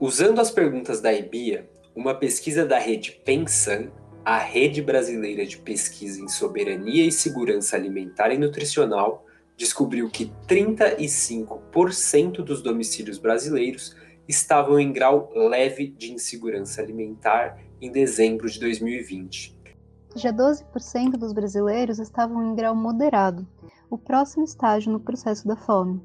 Usando as perguntas da EBIA, uma pesquisa da rede Pensan, a Rede Brasileira de Pesquisa em Soberania e Segurança Alimentar e Nutricional, descobriu que 35% dos domicílios brasileiros estavam em grau leve de insegurança alimentar em dezembro de 2020. Já 12% dos brasileiros estavam em grau moderado, o próximo estágio no processo da fome.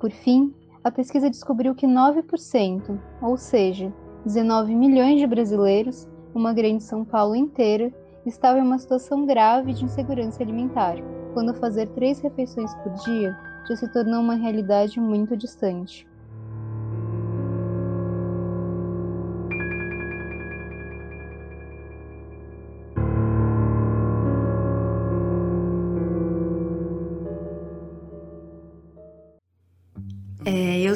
Por fim, a pesquisa descobriu que 9%, ou seja, 19 milhões de brasileiros, uma grande São Paulo inteira, estavam em uma situação grave de insegurança alimentar, quando fazer três refeições por dia já se tornou uma realidade muito distante.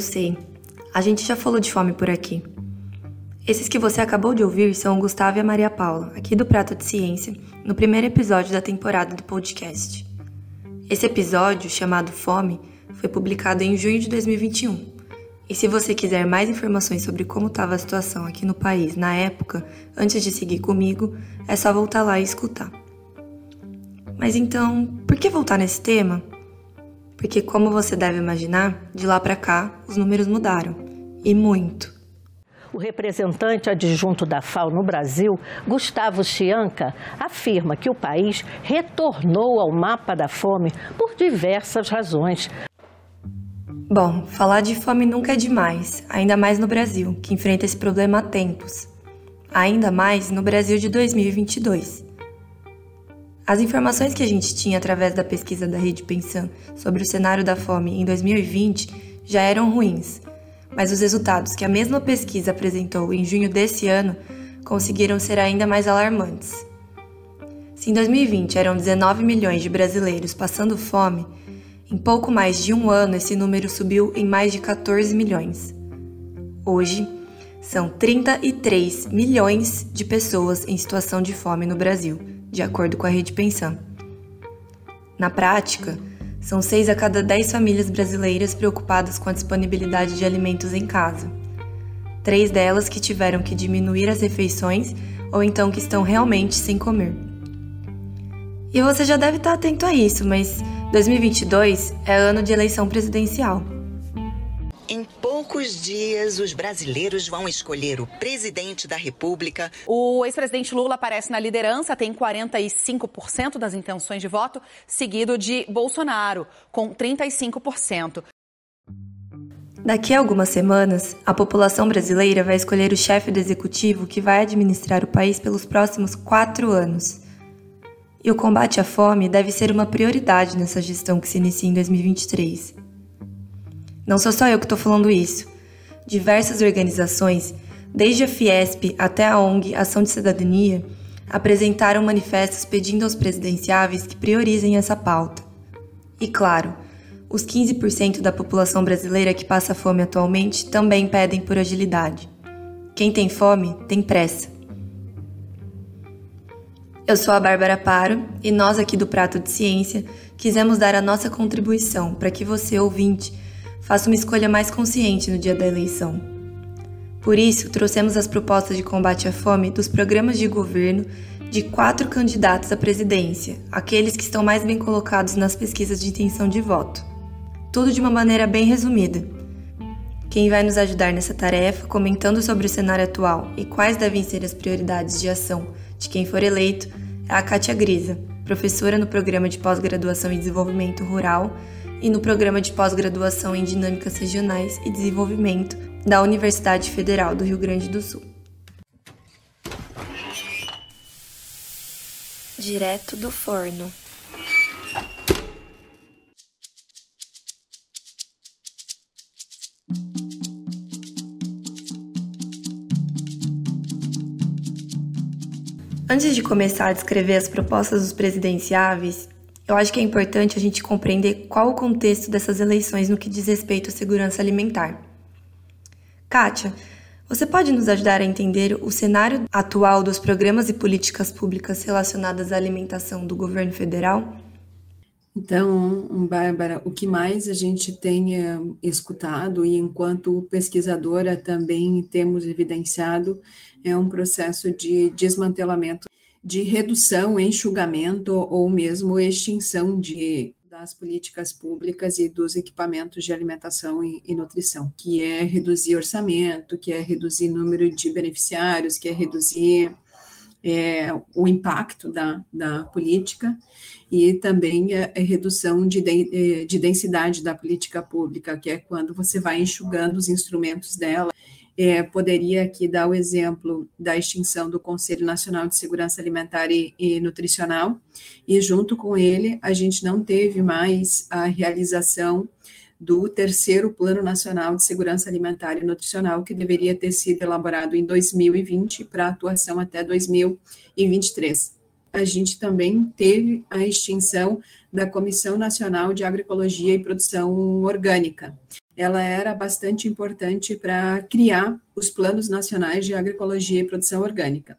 Eu sei. A gente já falou de fome por aqui. Esses que você acabou de ouvir são o Gustavo e a Maria Paula, aqui do Prato de Ciência, no primeiro episódio da temporada do podcast. Esse episódio, chamado Fome, foi publicado em junho de 2021. E se você quiser mais informações sobre como estava a situação aqui no país na época, antes de seguir comigo, é só voltar lá e escutar. Mas então, por que voltar nesse tema? Porque, como você deve imaginar, de lá para cá os números mudaram e muito. O representante adjunto da FAO no Brasil, Gustavo Chianca, afirma que o país retornou ao mapa da fome por diversas razões. Bom, falar de fome nunca é demais, ainda mais no Brasil, que enfrenta esse problema há tempos. Ainda mais no Brasil de 2022. As informações que a gente tinha através da pesquisa da Rede Pensan sobre o cenário da fome em 2020 já eram ruins, mas os resultados que a mesma pesquisa apresentou em junho desse ano conseguiram ser ainda mais alarmantes. Se em 2020 eram 19 milhões de brasileiros passando fome, em pouco mais de um ano esse número subiu em mais de 14 milhões. Hoje, são 33 milhões de pessoas em situação de fome no Brasil de acordo com a Rede Pensão. Na prática, são 6 a cada 10 famílias brasileiras preocupadas com a disponibilidade de alimentos em casa. Três delas que tiveram que diminuir as refeições ou então que estão realmente sem comer. E você já deve estar atento a isso, mas 2022 é ano de eleição presidencial poucos dias, os brasileiros vão escolher o presidente da República. O ex-presidente Lula aparece na liderança, tem 45% das intenções de voto, seguido de Bolsonaro, com 35%. Daqui a algumas semanas, a população brasileira vai escolher o chefe do executivo que vai administrar o país pelos próximos quatro anos. E o combate à fome deve ser uma prioridade nessa gestão que se inicia em 2023. Não sou só eu que estou falando isso. Diversas organizações, desde a Fiesp até a ONG Ação de Cidadania, apresentaram manifestos pedindo aos presidenciáveis que priorizem essa pauta. E claro, os 15% da população brasileira que passa fome atualmente também pedem por agilidade. Quem tem fome tem pressa. Eu sou a Bárbara Paro e nós aqui do Prato de Ciência quisemos dar a nossa contribuição para que você, ouvinte, faça uma escolha mais consciente no dia da eleição. Por isso, trouxemos as propostas de combate à fome dos programas de governo de quatro candidatos à presidência, aqueles que estão mais bem colocados nas pesquisas de intenção de voto. Tudo de uma maneira bem resumida. Quem vai nos ajudar nessa tarefa, comentando sobre o cenário atual e quais devem ser as prioridades de ação de quem for eleito, é a Kátia Grisa, professora no programa de pós-graduação em desenvolvimento rural e no programa de pós-graduação em Dinâmicas Regionais e Desenvolvimento da Universidade Federal do Rio Grande do Sul. Direto do forno. Antes de começar a descrever as propostas dos presidenciáveis, eu acho que é importante a gente compreender qual o contexto dessas eleições no que diz respeito à segurança alimentar. Kátia, você pode nos ajudar a entender o cenário atual dos programas e políticas públicas relacionadas à alimentação do governo federal? Então, Bárbara, o que mais a gente tem escutado, e enquanto pesquisadora também temos evidenciado, é um processo de desmantelamento, de redução, enxugamento ou mesmo extinção de, das políticas públicas e dos equipamentos de alimentação e, e nutrição, que é reduzir orçamento, que é reduzir número de beneficiários, que é reduzir é, o impacto da, da política e também a, a redução de, de, de densidade da política pública, que é quando você vai enxugando os instrumentos dela. É, poderia aqui dar o exemplo da extinção do Conselho Nacional de Segurança Alimentar e, e, Nutricional, e junto com ele a gente não teve mais a realização do terceiro Plano Nacional de Segurança Alimentar e Nutricional, que deveria ter sido elaborado em 2020 para atuação até 2023. A gente também teve a extinção da Comissão Nacional de Agroecologia e Produção Orgânica. Ela era bastante importante para criar os planos nacionais de agroecologia e produção orgânica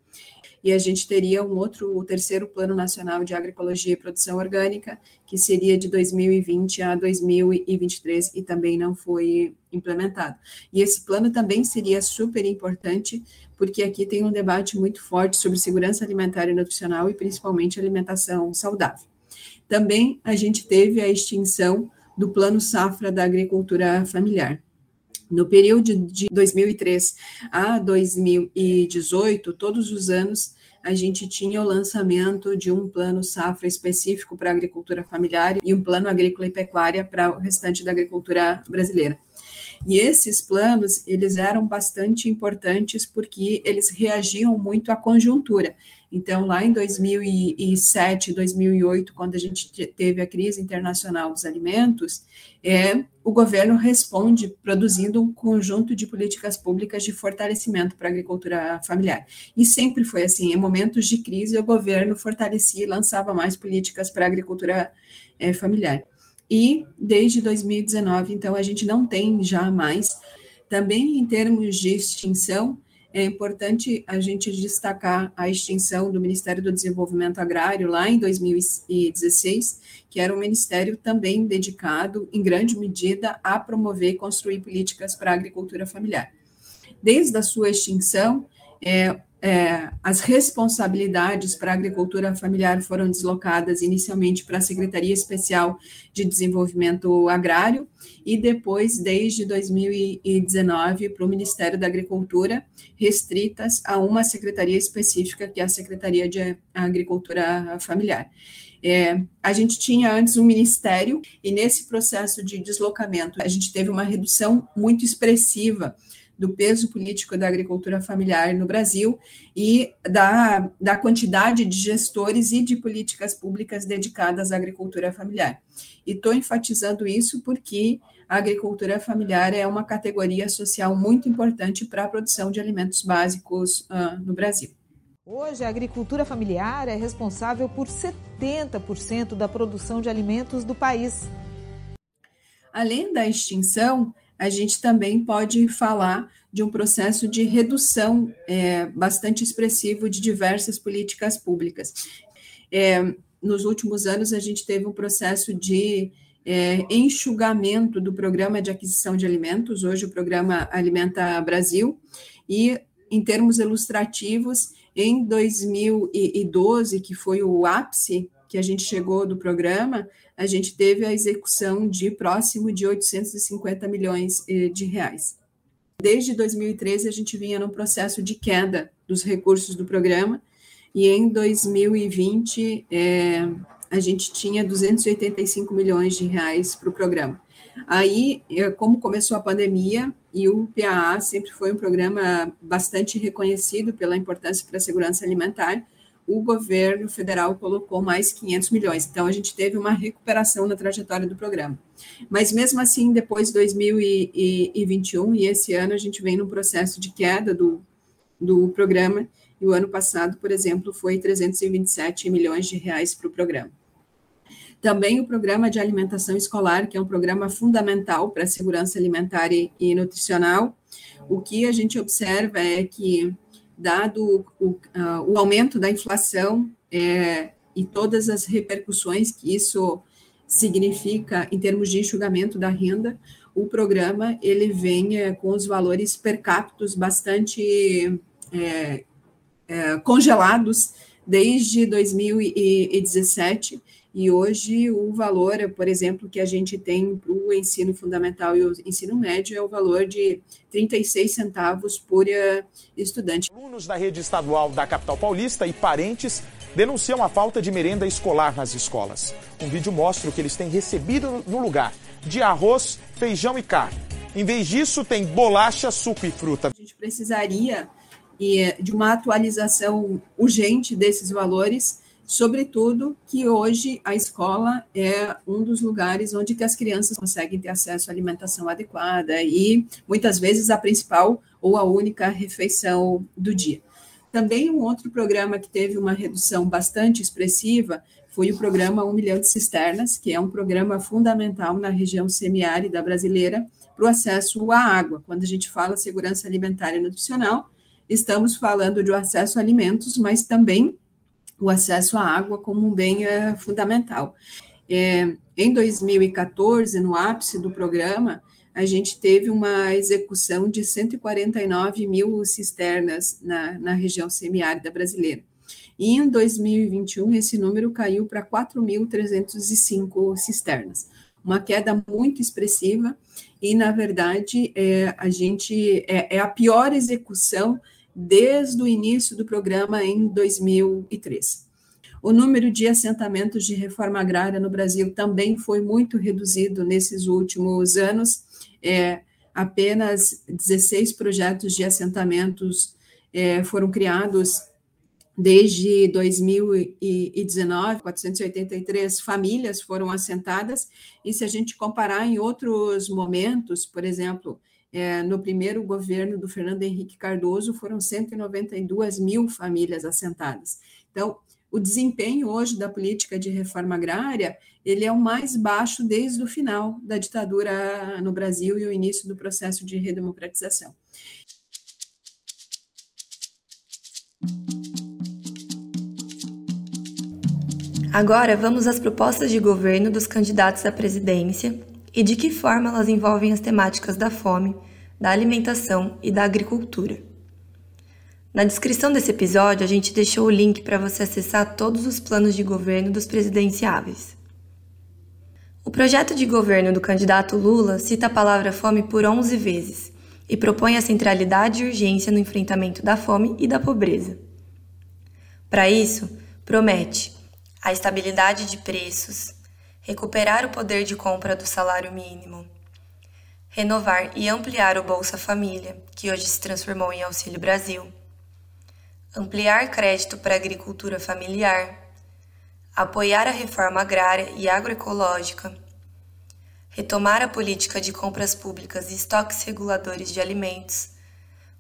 e a gente teria um outro, o terceiro Plano Nacional de Agroecologia e Produção Orgânica, que seria de 2020 a 2023 e também não foi implementado. E esse plano também seria super importante, porque aqui tem um debate muito forte sobre segurança alimentar e nutricional e principalmente alimentação saudável. Também a gente teve a extinção do Plano Safra da Agricultura Familiar. No período de 2003 a 2018, todos os anos, a gente tinha o lançamento de um plano safra específico para a agricultura familiar e um plano agrícola e pecuária para o restante da agricultura brasileira. E esses planos, eles eram bastante importantes porque eles reagiam muito à conjuntura. Então, lá em 2007, 2008, quando a gente teve a crise internacional dos alimentos, é, o governo responde produzindo um conjunto de políticas públicas de fortalecimento para a agricultura familiar. E sempre foi assim, em momentos de crise, o governo fortalecia e lançava mais políticas para a agricultura é, familiar. E desde 2019, então, a gente não tem já mais. Também em termos de extinção, é importante a gente destacar a extinção do Ministério do Desenvolvimento Agrário lá em 2016, que era um ministério também dedicado, em grande medida, a promover e construir políticas para a agricultura familiar. Desde a sua extinção, é, é, as responsabilidades para a agricultura familiar foram deslocadas inicialmente para a Secretaria Especial de Desenvolvimento Agrário e depois, desde 2019, para o Ministério da Agricultura, restritas a uma secretaria específica, que é a Secretaria de Agricultura Familiar. É, a gente tinha antes um ministério, e nesse processo de deslocamento, a gente teve uma redução muito expressiva do peso político da agricultura familiar no Brasil e da, da quantidade de gestores e de políticas públicas dedicadas à agricultura familiar. E estou enfatizando isso porque a agricultura familiar é uma categoria social muito importante para a produção de alimentos básicos uh, no Brasil. Hoje, a agricultura familiar é responsável por 70% da produção de alimentos do país. Além da extinção, a gente também pode falar de um processo de redução é, bastante expressivo de diversas políticas públicas. É, nos últimos anos, a gente teve um processo de é, enxugamento do programa de aquisição de alimentos, hoje o programa Alimenta Brasil, e em termos ilustrativos, em 2012, que foi o ápice que a gente chegou do programa, a gente teve a execução de próximo de 850 milhões eh, de reais. Desde 2013, a gente vinha num processo de queda dos recursos do programa, e em 2020, é, a gente tinha 285 milhões de reais para o programa. Aí, é, como começou a pandemia, e o PAA sempre foi um programa bastante reconhecido pela importância para a segurança alimentar, o governo federal colocou mais 500 milhões. Então, a gente teve uma recuperação na trajetória do programa. Mas, mesmo assim, depois de 2021 e esse ano, a gente vem num processo de queda do, do programa, e o ano passado, por exemplo, foi 327 milhões de reais para o programa. Também o programa de alimentação escolar, que é um programa fundamental para a segurança alimentar e, e nutricional. O que a gente observa é que dado o, uh, o aumento da inflação é, e todas as repercussões que isso significa, em termos de enxugamento da renda, o programa ele vem é, com os valores per capita bastante é, é, congelados desde 2017 e hoje o valor, por exemplo, que a gente tem para o ensino fundamental e o ensino médio é o valor de 36 centavos por eh, estudante. Alunos da rede estadual da capital paulista e parentes denunciam a falta de merenda escolar nas escolas. Um vídeo mostra o que eles têm recebido no lugar de arroz, feijão e carne. Em vez disso, tem bolacha, suco e fruta. A gente precisaria eh, de uma atualização urgente desses valores sobretudo que hoje a escola é um dos lugares onde que as crianças conseguem ter acesso à alimentação adequada e muitas vezes a principal ou a única refeição do dia. Também um outro programa que teve uma redução bastante expressiva foi o programa Um Milhão de Cisternas, que é um programa fundamental na região semiárida brasileira para o acesso à água. Quando a gente fala segurança alimentar e nutricional, estamos falando de acesso a alimentos, mas também o acesso à água como um bem é, fundamental. É, em 2014, no ápice do programa, a gente teve uma execução de 149 mil cisternas na, na região semiárida brasileira. E em 2021, esse número caiu para 4.305 cisternas, uma queda muito expressiva, e, na verdade, é, a gente é, é a pior execução desde o início do programa em 2003. O número de assentamentos de reforma agrária no Brasil também foi muito reduzido nesses últimos anos. É, apenas 16 projetos de assentamentos é, foram criados desde 2019, 483 famílias foram assentadas, e se a gente comparar em outros momentos, por exemplo, é, no primeiro governo do Fernando Henrique Cardoso, foram 192 mil famílias assentadas. Então, o desempenho hoje da política de reforma agrária, ele é o mais baixo desde o final da ditadura no Brasil e o início do processo de redemocratização. Agora vamos às propostas de governo dos candidatos à presidência e de que forma elas envolvem as temáticas da fome, da alimentação e da agricultura. Na descrição desse episódio, a gente deixou o link para você acessar todos os planos de governo dos presidenciáveis. O projeto de governo do candidato Lula cita a palavra fome por 11 vezes e propõe a centralidade e urgência no enfrentamento da fome e da pobreza. Para isso, promete a estabilidade de preços, recuperar o poder de compra do salário mínimo, renovar e ampliar o Bolsa Família, que hoje se transformou em Auxílio Brasil, ampliar crédito para a agricultura familiar, apoiar a reforma agrária e agroecológica, retomar a política de compras públicas e estoques reguladores de alimentos,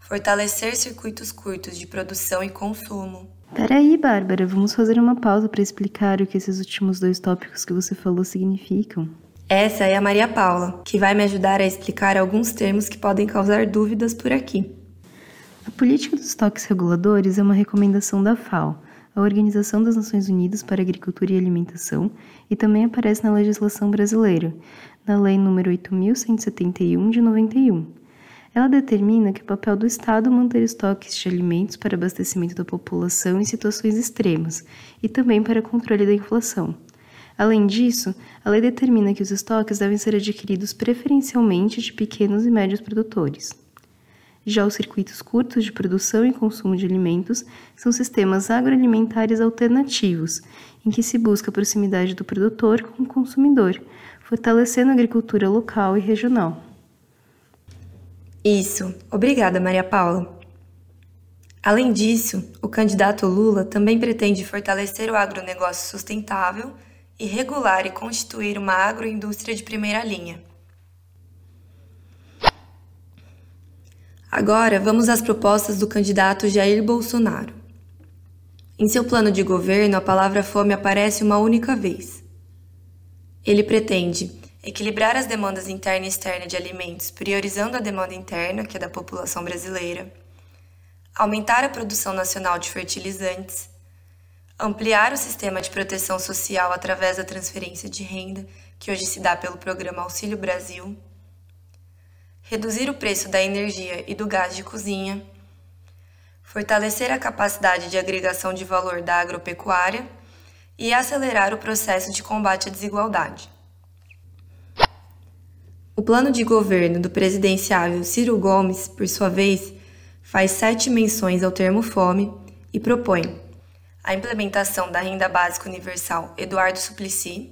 fortalecer circuitos curtos de produção e consumo, Peraí, Bárbara, vamos fazer uma pausa para explicar o que esses últimos dois tópicos que você falou significam. Essa é a Maria Paula, que vai me ajudar a explicar alguns termos que podem causar dúvidas por aqui. A política dos estoques reguladores é uma recomendação da FAO, a Organização das Nações Unidas para Agricultura e Alimentação, e também aparece na legislação brasileira, na Lei nº 8.171 de 91. Ela determina que o papel do Estado é manter estoques de alimentos para abastecimento da população em situações extremas e também para controle da inflação. Além disso, a lei determina que os estoques devem ser adquiridos preferencialmente de pequenos e médios produtores. Já os circuitos curtos de produção e consumo de alimentos são sistemas agroalimentares alternativos, em que se busca a proximidade do produtor com o consumidor, fortalecendo a agricultura local e regional. Isso, obrigada, Maria Paula. Além disso, o candidato Lula também pretende fortalecer o agronegócio sustentável e regular e constituir uma agroindústria de primeira linha. Agora vamos às propostas do candidato Jair Bolsonaro. Em seu plano de governo, a palavra fome aparece uma única vez. Ele pretende equilibrar as demandas interna e externa de alimentos, priorizando a demanda interna, que é da população brasileira, aumentar a produção nacional de fertilizantes, ampliar o sistema de proteção social através da transferência de renda, que hoje se dá pelo programa Auxílio Brasil, reduzir o preço da energia e do gás de cozinha, fortalecer a capacidade de agregação de valor da agropecuária e acelerar o processo de combate à desigualdade. O plano de governo do presidenciável Ciro Gomes, por sua vez, faz sete menções ao termo fome e propõe a implementação da renda básica universal Eduardo Suplicy,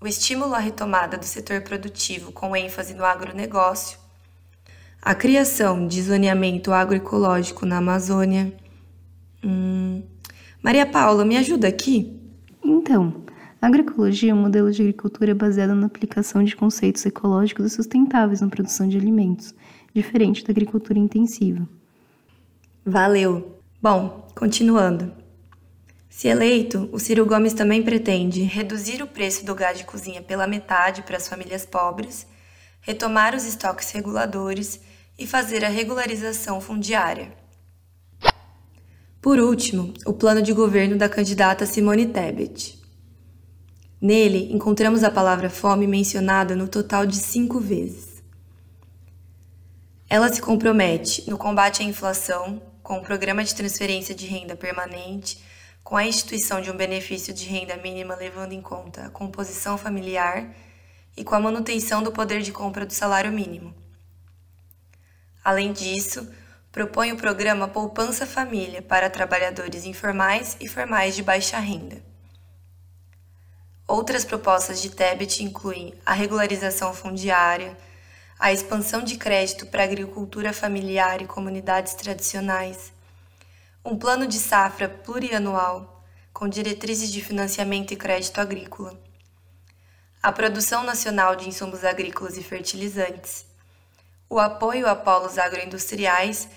o estímulo à retomada do setor produtivo com ênfase no agronegócio, a criação de zoneamento agroecológico na Amazônia. Hum... Maria Paula, me ajuda aqui? Então, a agroecologia é um modelo de agricultura baseado na aplicação de conceitos ecológicos e sustentáveis na produção de alimentos, diferente da agricultura intensiva. Valeu! Bom, continuando. Se eleito, o Ciro Gomes também pretende reduzir o preço do gás de cozinha pela metade para as famílias pobres, retomar os estoques reguladores e fazer a regularização fundiária. Por último, o plano de governo da candidata Simone Tebet. Nele, encontramos a palavra fome mencionada no total de cinco vezes. Ela se compromete no combate à inflação, com o programa de transferência de renda permanente com a instituição de um benefício de renda mínima levando em conta a composição familiar e com a manutenção do poder de compra do salário mínimo. Além disso, propõe o programa Poupança Família para trabalhadores informais e formais de baixa renda. Outras propostas de Tebet incluem a regularização fundiária, a expansão de crédito para agricultura familiar e comunidades tradicionais um plano de safra plurianual com diretrizes de financiamento e crédito agrícola, a produção nacional de insumos agrícolas e fertilizantes, o apoio a polos agroindustriais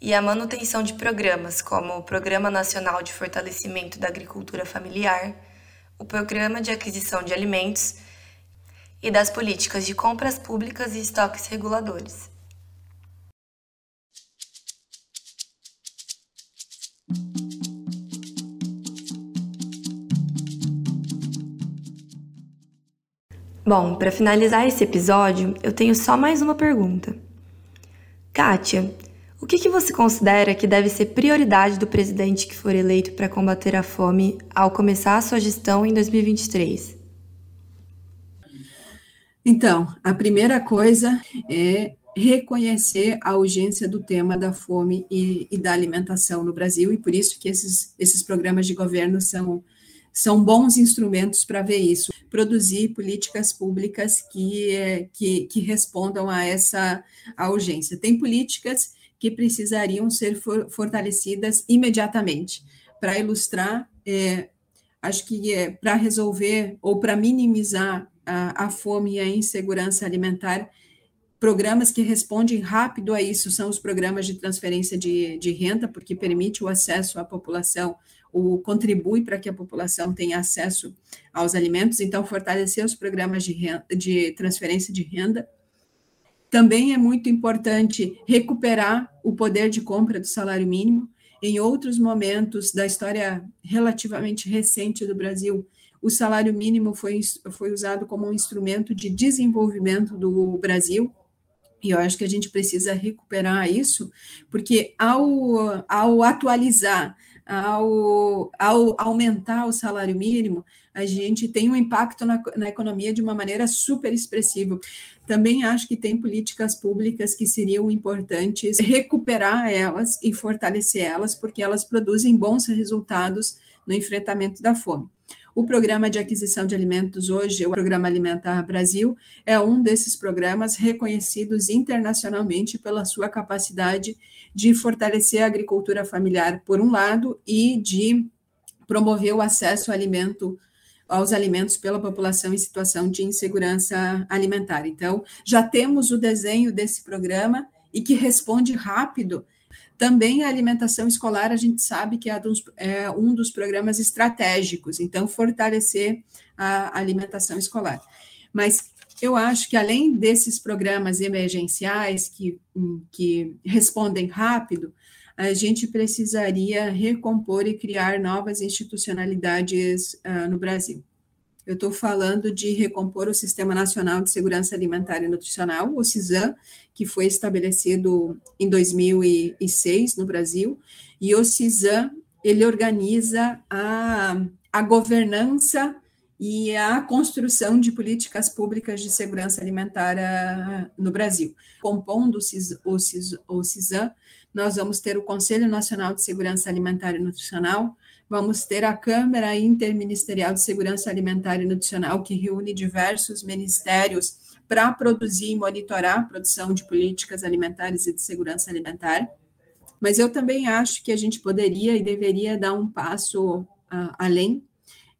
e a manutenção de programas como o Programa Nacional de Fortalecimento da Agricultura Familiar, o Programa de Aquisição de Alimentos e das políticas de compras públicas e estoques reguladores. Bom, para finalizar esse episódio, eu tenho só mais uma pergunta. Kátia, o que, que você considera que deve ser prioridade do presidente que for eleito para combater a fome ao começar a sua gestão em 2023? Então, a primeira coisa é reconhecer a urgência do tema da fome e, e, da alimentação no Brasil, e por isso que esses, esses programas de governo são são bons instrumentos para ver isso, produzir políticas públicas que, que, que respondam a essa a urgência. Tem políticas que precisariam ser for, fortalecidas imediatamente. Para ilustrar, é, acho que é, para resolver ou para minimizar a, a fome e a insegurança alimentar, programas que respondem rápido a isso são os programas de transferência de, de renda, porque permite o acesso à população contribui para que a população tenha acesso aos alimentos, então fortalecer os programas de, renda, de transferência de renda. Também é muito importante recuperar o poder de compra do salário mínimo. Em outros momentos da história relativamente recente do Brasil, o salário mínimo foi, foi usado como um instrumento de desenvolvimento do Brasil, e eu acho que a gente precisa recuperar isso, porque ao, ao atualizar ao, ao aumentar o salário mínimo, a gente tem um impacto na, na economia de uma maneira super expressiva. Também acho que tem políticas públicas que seriam importantes recuperar elas e fortalecer elas, porque elas produzem bons resultados no enfrentamento da fome. O programa de aquisição de alimentos hoje, o Programa Alimentar Brasil, é um desses programas reconhecidos internacionalmente pela sua capacidade de fortalecer a agricultura familiar, por um lado, e de promover o acesso ao alimento aos alimentos pela população em situação de insegurança alimentar. Então, já temos o desenho desse programa e que responde rápido também a alimentação escolar, a gente sabe que é, é um dos programas estratégicos, então, fortalecer a alimentação escolar. Mas Eu acho que além desses programas emergenciais que, que respondem rápido, a gente precisaria recompor e criar novas institucionalidades uh, no Brasil. Eu estou falando de recompor o Sistema Nacional de Segurança Alimentar e Nutricional, o CISAM, que foi estabelecido em 2006 no Brasil, e o CISAM, ele organiza a, a governança e a construção de políticas públicas de segurança alimentar uh, no Brasil. Compondo o, CIS, o, CIS, o CISAM, nós vamos ter o Conselho Nacional de Segurança Alimentar e Nutricional, vamos ter a Câmara Interministerial de Segurança Alimentar e Nutricional, que reúne diversos ministérios para produzir e monitorar a produção de políticas alimentares e de segurança alimentar. Mas eu também acho que a gente poderia e deveria dar um passo uh, além,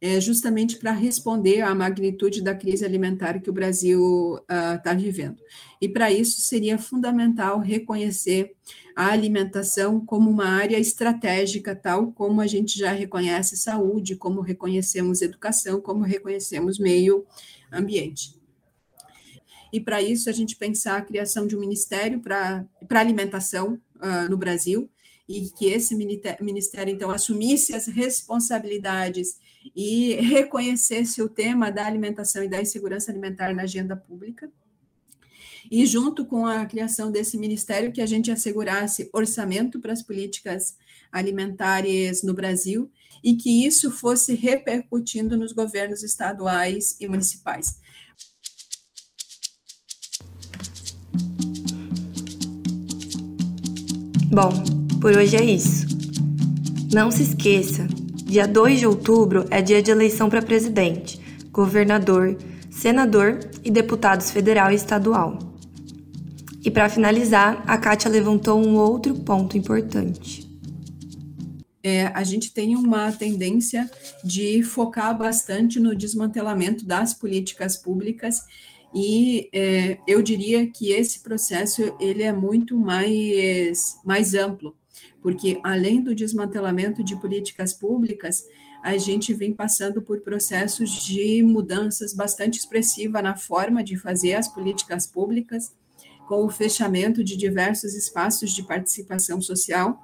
é, justamente para responder à magnitude da crise alimentar que o Brasil está uh, vivendo. E para isso seria fundamental reconhecer a alimentação como uma área estratégica, tal como a gente já reconhece saúde, como reconhecemos educação, como reconhecemos meio ambiente. E para isso a gente pensar a criação de um ministério para alimentação uh, no Brasil, e que esse ministério, então, assumisse as responsabilidades e reconhecesse o tema da alimentação e da insegurança alimentar na agenda pública e junto com a criação desse ministério que a gente assegurasse orçamento para as políticas alimentares no Brasil e que isso fosse repercutindo nos governos estaduais e municipais. Bom, por hoje é isso. Não se esqueça, dia 2 de outubro é dia de eleição para presidente, governador, senador e deputados federal e estadual. E para finalizar, a Kátia levantou um outro ponto importante. É, a gente tem uma tendência de focar bastante no desmantelamento das políticas públicas e é, eu diria que esse processo ele é muito mais, mais amplo, porque além do desmantelamento de políticas públicas, a gente vem passando por processos de mudanças bastante expressiva na forma de fazer as políticas públicas, com o fechamento de diversos espaços de participação social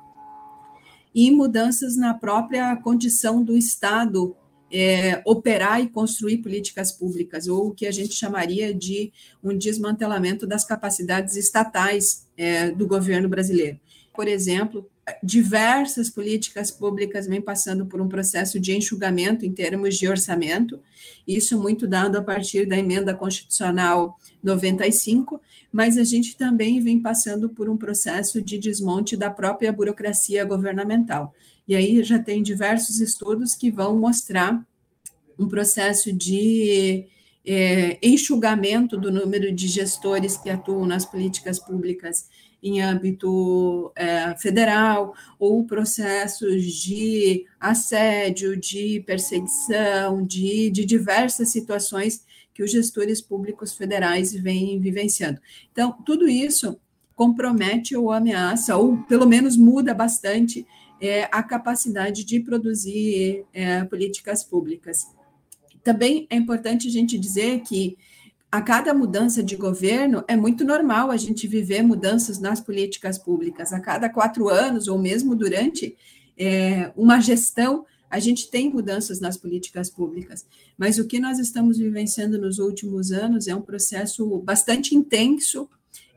e mudanças na própria condição do Estado é, operar e construir políticas públicas, ou o que a gente chamaria de um desmantelamento das capacidades estatais é, do governo brasileiro. Por exemplo, diversas políticas públicas vêm passando por um processo de enxugamento em termos de orçamento, isso muito dado a partir da emenda constitucional 95, mas a gente também vem passando por um processo de desmonte da própria burocracia governamental. E aí já tem diversos estudos que vão mostrar um processo de é, enxugamento do número de gestores que atuam nas políticas públicas em âmbito é, federal, ou processos de assédio, de perseguição, de, de diversas situações que os gestores públicos federais vêm vivenciando. Então, tudo isso compromete ou ameaça, ou pelo menos muda bastante é, a capacidade de produzir é, políticas públicas. Também é importante a gente dizer que a cada mudança de governo é muito normal a gente viver mudanças nas políticas públicas. A cada quatro anos, ou mesmo durante é, uma gestão, a gente tem mudanças nas políticas públicas, mas o que nós estamos vivenciando nos últimos anos é um processo bastante intenso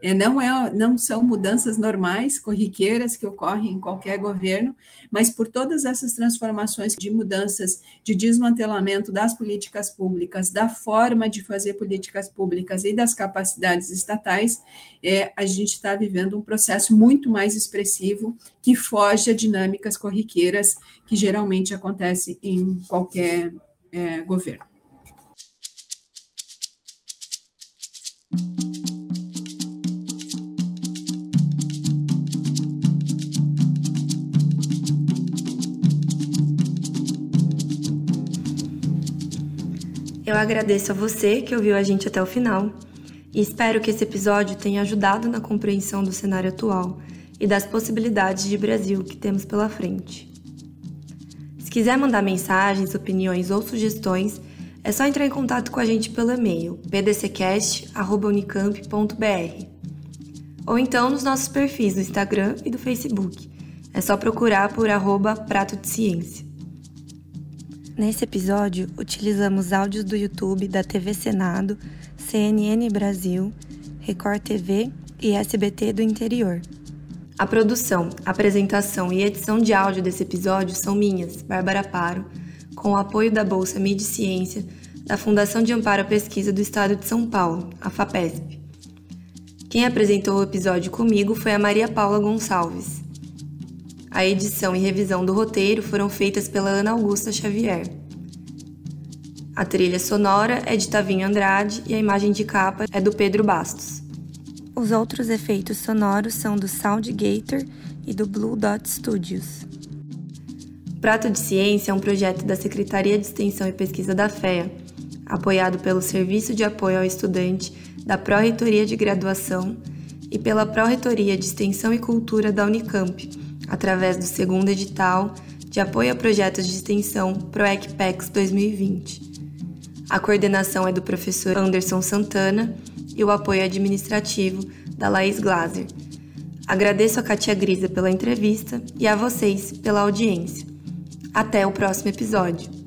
é, não, é, não são mudanças normais, corriqueiras, que ocorrem em qualquer governo, mas por todas essas transformações de mudanças, de desmantelamento das políticas públicas, da forma de fazer políticas públicas e das capacidades estatais, é, a gente está vivendo um processo muito mais expressivo que foge a dinâmicas corriqueiras que geralmente acontecem em qualquer é, governo. Eu agradeço a você que ouviu a gente até o final e espero que esse episódio tenha ajudado na compreensão do cenário atual e das possibilidades de Brasil que temos pela frente. Se quiser mandar mensagens, opiniões ou sugestões, é só entrar em contato com a gente pelo e-mail pdccast.unicamp.br ou então nos nossos perfis do Instagram e do Facebook. É só procurar por arroba Prato de Ciência. Nesse episódio, utilizamos áudios do YouTube da TV Senado, CNN Brasil, Record TV e SBT do interior. A produção, apresentação e edição de áudio desse episódio são minhas, Bárbara Paro, com o apoio da Bolsa Mídia Ciência da Fundação de Amparo à Pesquisa do Estado de São Paulo, a FAPESP. Quem apresentou o episódio comigo foi a Maria Paula Gonçalves. A edição e revisão do roteiro foram feitas pela Ana Augusta Xavier. A trilha sonora é de Tavinho Andrade e a imagem de capa é do Pedro Bastos. Os outros efeitos sonoros são do Soundgator e do Blue Dot Studios. Prato de Ciência é um projeto da Secretaria de Extensão e Pesquisa da FEA, apoiado pelo Serviço de Apoio ao Estudante da Pró-Reitoria de Graduação e pela Pró-Reitoria de Extensão e Cultura da Unicamp, através do segundo edital de apoio a projetos de extensão ProECPEX 2020. A coordenação é do professor Anderson Santana e o apoio administrativo da Laís Glaser. Agradeço a Katia Grisa pela entrevista e a vocês pela audiência. Até o próximo episódio.